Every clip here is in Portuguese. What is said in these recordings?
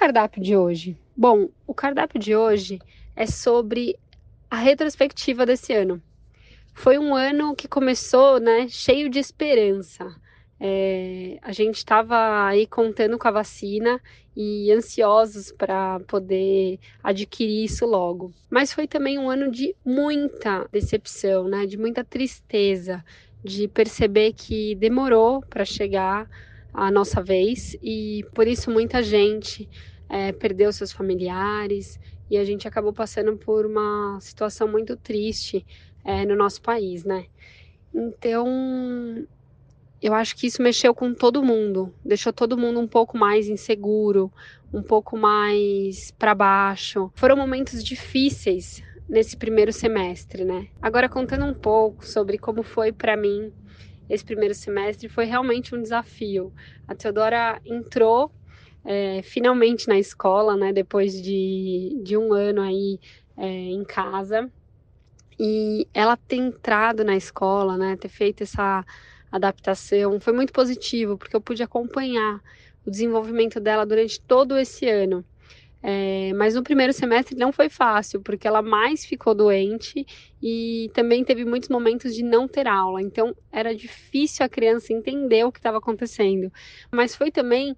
Cardápio de hoje? Bom, o cardápio de hoje é sobre a retrospectiva desse ano. Foi um ano que começou, né, cheio de esperança é, a gente estava aí contando com a vacina e ansiosos para poder adquirir isso logo. Mas foi também um ano de muita decepção, né? De muita tristeza, de perceber que demorou para chegar a nossa vez e por isso muita gente é, perdeu seus familiares e a gente acabou passando por uma situação muito triste é, no nosso país, né? Então eu acho que isso mexeu com todo mundo, deixou todo mundo um pouco mais inseguro, um pouco mais para baixo. Foram momentos difíceis nesse primeiro semestre, né? Agora contando um pouco sobre como foi para mim esse primeiro semestre, foi realmente um desafio. A Teodora entrou é, finalmente na escola, né? Depois de, de um ano aí é, em casa. E ela ter entrado na escola, né? Ter feito essa adaptação foi muito positivo, porque eu pude acompanhar o desenvolvimento dela durante todo esse ano. É, mas no primeiro semestre não foi fácil, porque ela mais ficou doente e também teve muitos momentos de não ter aula. Então era difícil a criança entender o que estava acontecendo. Mas foi também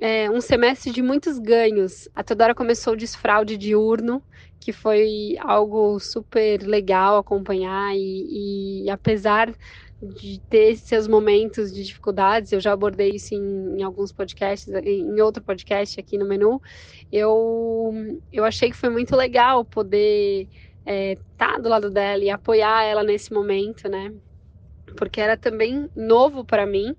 é, um semestre de muitos ganhos. A Teodora começou o desfraude diurno, que foi algo super legal acompanhar e, e apesar de ter seus momentos de dificuldades, eu já abordei isso em, em, alguns podcasts, em outro podcast aqui no menu, eu, eu achei que foi muito legal poder estar é, tá do lado dela e apoiar ela nesse momento, né? Porque era também novo para mim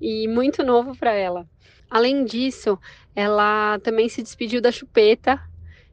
e muito novo para ela. Além disso, ela também se despediu da chupeta,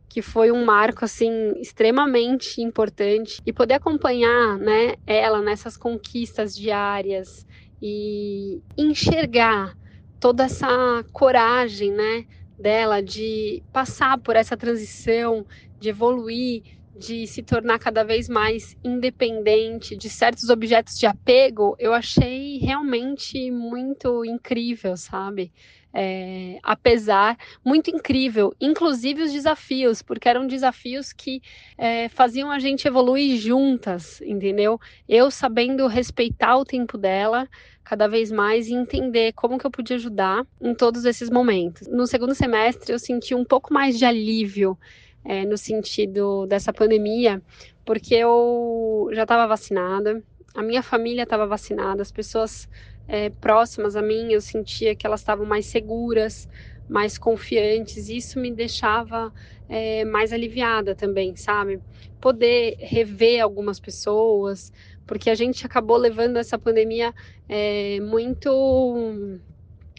que foi um marco assim extremamente importante e poder acompanhar, né, ela nessas conquistas diárias e enxergar toda essa coragem, né, dela de passar por essa transição, de evoluir, de se tornar cada vez mais independente de certos objetos de apego, eu achei realmente muito incrível, sabe? É, apesar, muito incrível, inclusive os desafios, porque eram desafios que é, faziam a gente evoluir juntas, entendeu? Eu sabendo respeitar o tempo dela cada vez mais e entender como que eu podia ajudar em todos esses momentos. No segundo semestre, eu senti um pouco mais de alívio é, no sentido dessa pandemia, porque eu já estava vacinada, a minha família estava vacinada, as pessoas é, próximas a mim, eu sentia que elas estavam mais seguras, mais confiantes, e isso me deixava é, mais aliviada também, sabe? Poder rever algumas pessoas, porque a gente acabou levando essa pandemia é, muito,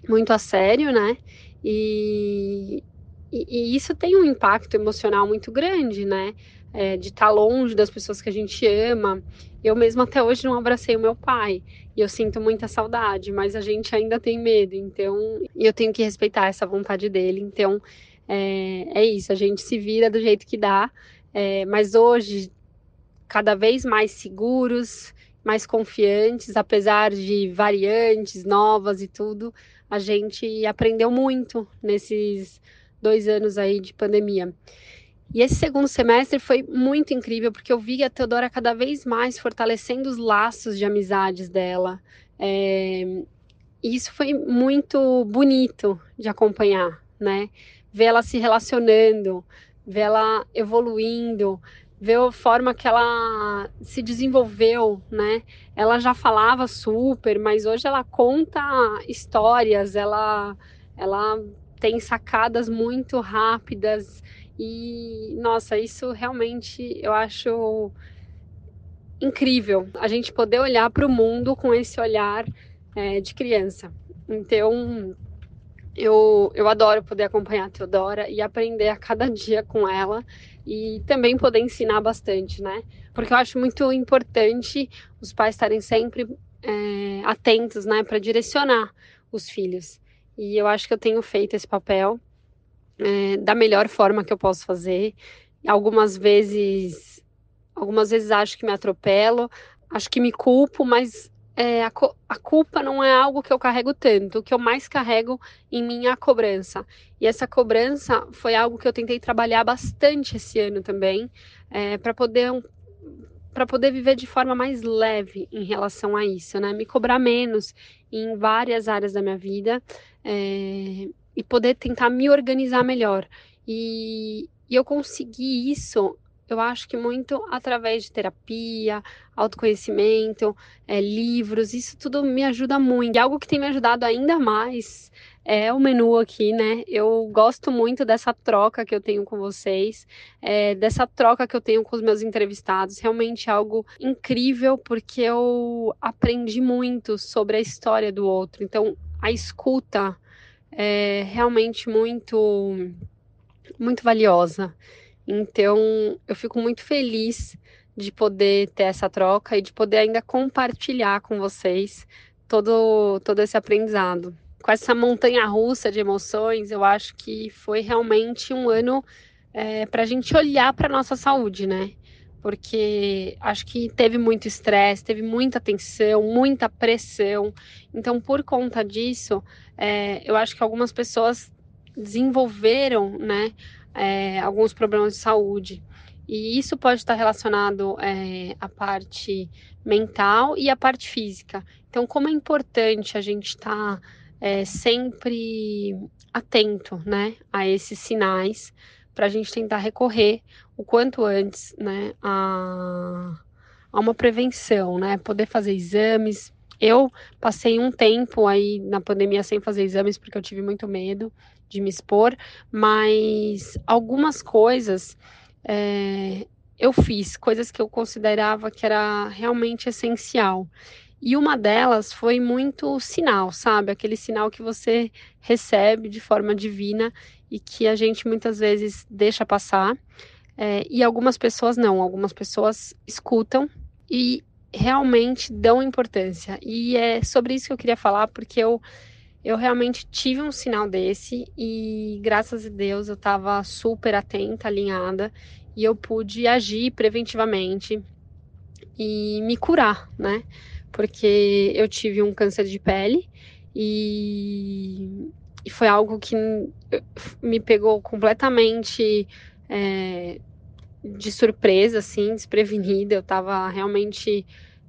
muito a sério, né? E, e, e, isso tem um impacto emocional muito grande, né? É, de estar tá longe das pessoas que a gente ama. Eu mesma até hoje não abracei o meu pai e eu sinto muita saudade, mas a gente ainda tem medo, então eu tenho que respeitar essa vontade dele. Então é, é isso, a gente se vira do jeito que dá, é, mas hoje cada vez mais seguros, mais confiantes, apesar de variantes novas e tudo, a gente aprendeu muito nesses dois anos aí de pandemia. E esse segundo semestre foi muito incrível, porque eu vi a Teodora cada vez mais fortalecendo os laços de amizades dela. É... E isso foi muito bonito de acompanhar, né? Ver ela se relacionando, ver ela evoluindo, ver a forma que ela se desenvolveu, né? Ela já falava super, mas hoje ela conta histórias, ela, ela tem sacadas muito rápidas e, nossa, isso realmente eu acho incrível. A gente poder olhar para o mundo com esse olhar é, de criança. Então, Eu, eu adoro poder acompanhar a Teodora e aprender a cada dia com ela e também poder ensinar bastante, né? Porque eu acho muito importante os pais estarem sempre é, atentos, né, para direcionar os filhos. E eu acho que eu tenho feito esse papel é, da melhor forma que eu posso fazer. Algumas vezes, algumas vezes acho que me atropelo, acho que me culpo, mas é, a, a, culpa não é algo que eu carrego tanto. O que eu mais carrego em mim é a cobrança. E essa cobrança foi algo que eu tentei trabalhar bastante esse ano também, é, para poder para poder viver de forma mais leve em relação a isso, né? Me cobrar menos em várias áreas da minha vida é, e poder tentar me organizar melhor. E, e eu consegui isso eu acho que muito através de terapia, autoconhecimento, é, livros, isso tudo me ajuda muito. E algo que tem me ajudado ainda mais é o menu aqui, né? Eu gosto muito dessa troca que eu tenho com vocês, é, dessa troca que eu tenho com os meus entrevistados. Realmente é algo incrível, porque eu aprendi muito sobre a história do outro. Então, a escuta é realmente muito, muito valiosa. Então, eu fico muito feliz de poder ter essa troca e de poder ainda compartilhar com vocês todo, todo esse aprendizado. Com essa montanha russa de emoções, eu acho que foi realmente um ano é, para a gente olhar para a nossa saúde, né? Porque acho que teve muito estresse, teve muita tensão, muita pressão. Então, por conta disso, é, eu acho que algumas pessoas desenvolveram, né, é, alguns problemas de saúde. E isso pode estar relacionado é, à parte mental e à parte física. Então, como é importante a gente estar é, sempre atento né, a esses sinais para a gente tentar recorrer o quanto antes né, a, a uma prevenção, né? Poder fazer exames. Eu passei um tempo aí na pandemia sem fazer exames porque eu tive muito medo de me expor, mas algumas coisas é, eu fiz, coisas que eu considerava que era realmente essencial. E uma delas foi muito sinal, sabe? Aquele sinal que você recebe de forma divina e que a gente muitas vezes deixa passar. É, e algumas pessoas não, algumas pessoas escutam e realmente dão importância. E é sobre isso que eu queria falar, porque eu eu realmente tive um sinal desse e graças a Deus eu estava super atenta, alinhada e eu pude agir preventivamente e me curar, né? Porque eu tive um câncer de pele e, e foi algo que me pegou completamente é, de surpresa, assim, desprevenida. Eu estava realmente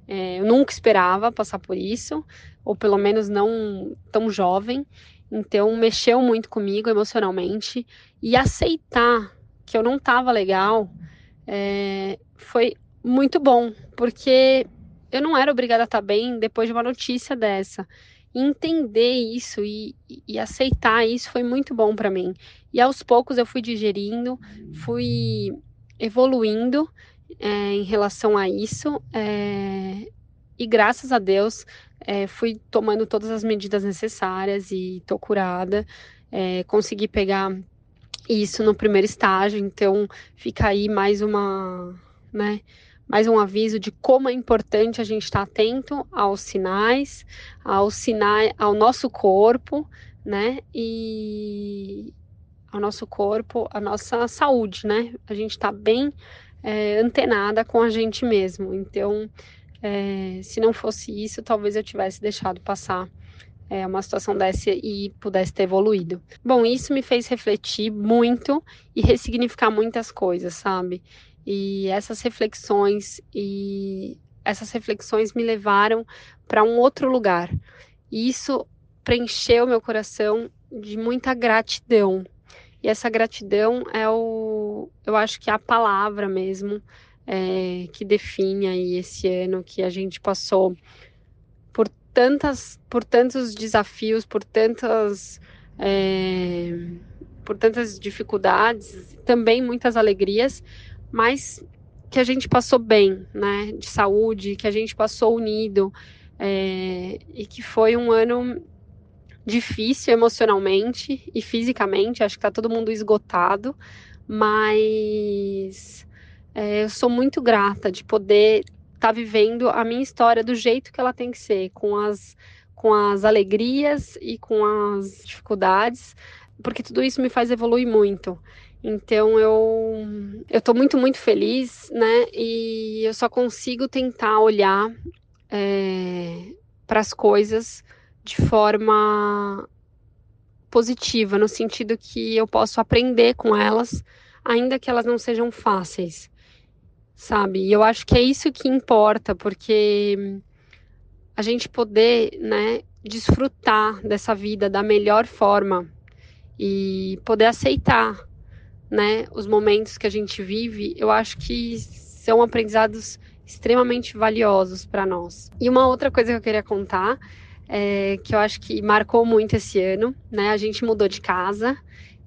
é, eu nunca esperava passar por isso, ou pelo menos não tão jovem. Então, mexeu muito comigo emocionalmente. E aceitar que eu não estava legal é, foi muito bom, porque eu não era obrigada a estar bem depois de uma notícia dessa. Entender isso e, e aceitar isso foi muito bom para mim. E aos poucos eu fui digerindo, fui evoluindo é, em relação a isso. É, e graças a Deus é, fui tomando todas as medidas necessárias e tô curada. É, consegui pegar isso no primeiro estágio, então fica aí mais uma, né? Mais um aviso de como é importante a gente estar atento aos sinais, aos sinais, ao nosso corpo, né? E ao nosso corpo, a nossa saúde, né? A gente está bem é, antenada com a gente mesmo. Então, é, se não fosse isso, talvez eu tivesse deixado passar é, uma situação dessa e pudesse ter evoluído. Bom, isso me fez refletir muito e ressignificar muitas coisas, sabe? E essas reflexões e essas reflexões me levaram para um outro lugar. E isso preencheu meu coração de muita gratidão, e essa gratidão é o, eu acho que é a palavra mesmo é, que define aí esse ano que a gente passou por tantas, por tantos desafios, por tantas, é, por tantas dificuldades, também muitas alegrias, mas que a gente passou bem, né, de saúde, que a gente passou unido é, e que foi um ano difícil emocionalmente e fisicamente, acho que tá todo mundo esgotado, mas é, eu sou muito grata de poder estar tá vivendo a minha história do jeito que ela tem que ser, com as, com as alegrias e com as dificuldades, porque tudo isso me faz evoluir muito. Então eu eu tô muito muito feliz, né? E eu só consigo tentar olhar é, para as coisas de forma positiva, no sentido que eu posso aprender com elas, ainda que elas não sejam fáceis, sabe? E eu acho que é isso que importa, porque a gente poder, né, desfrutar dessa vida da melhor forma e poder aceitar, né, os momentos que a gente vive, eu acho que são aprendizados extremamente valiosos para nós. E uma outra coisa que eu queria contar é, que eu acho que marcou muito esse ano, né? A gente mudou de casa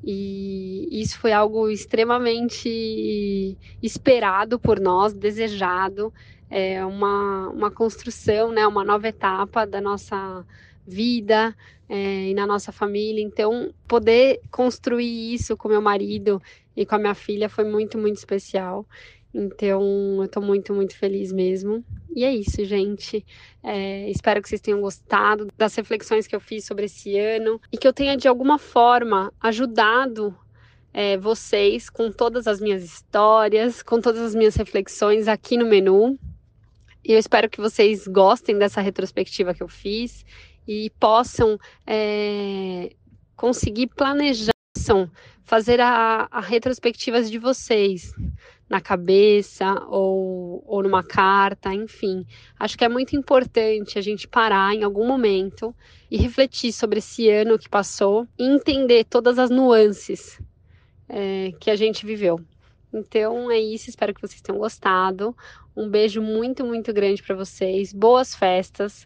e isso foi algo extremamente esperado por nós, desejado, é uma, uma construção, né? Uma nova etapa da nossa vida é, e na nossa família. Então, poder construir isso com meu marido e com a minha filha foi muito, muito especial. Então, eu tô muito, muito feliz mesmo. E é isso, gente. É, espero que vocês tenham gostado das reflexões que eu fiz sobre esse ano e que eu tenha, de alguma forma, ajudado é, vocês com todas as minhas histórias, com todas as minhas reflexões aqui no menu. E eu espero que vocês gostem dessa retrospectiva que eu fiz e possam é, conseguir planejar, fazer a, a retrospectivas de vocês na cabeça ou, ou numa carta, enfim. Acho que é muito importante a gente parar em algum momento e refletir sobre esse ano que passou e entender todas as nuances é, que a gente viveu. Então é isso, espero que vocês tenham gostado. Um beijo muito, muito grande para vocês. Boas festas,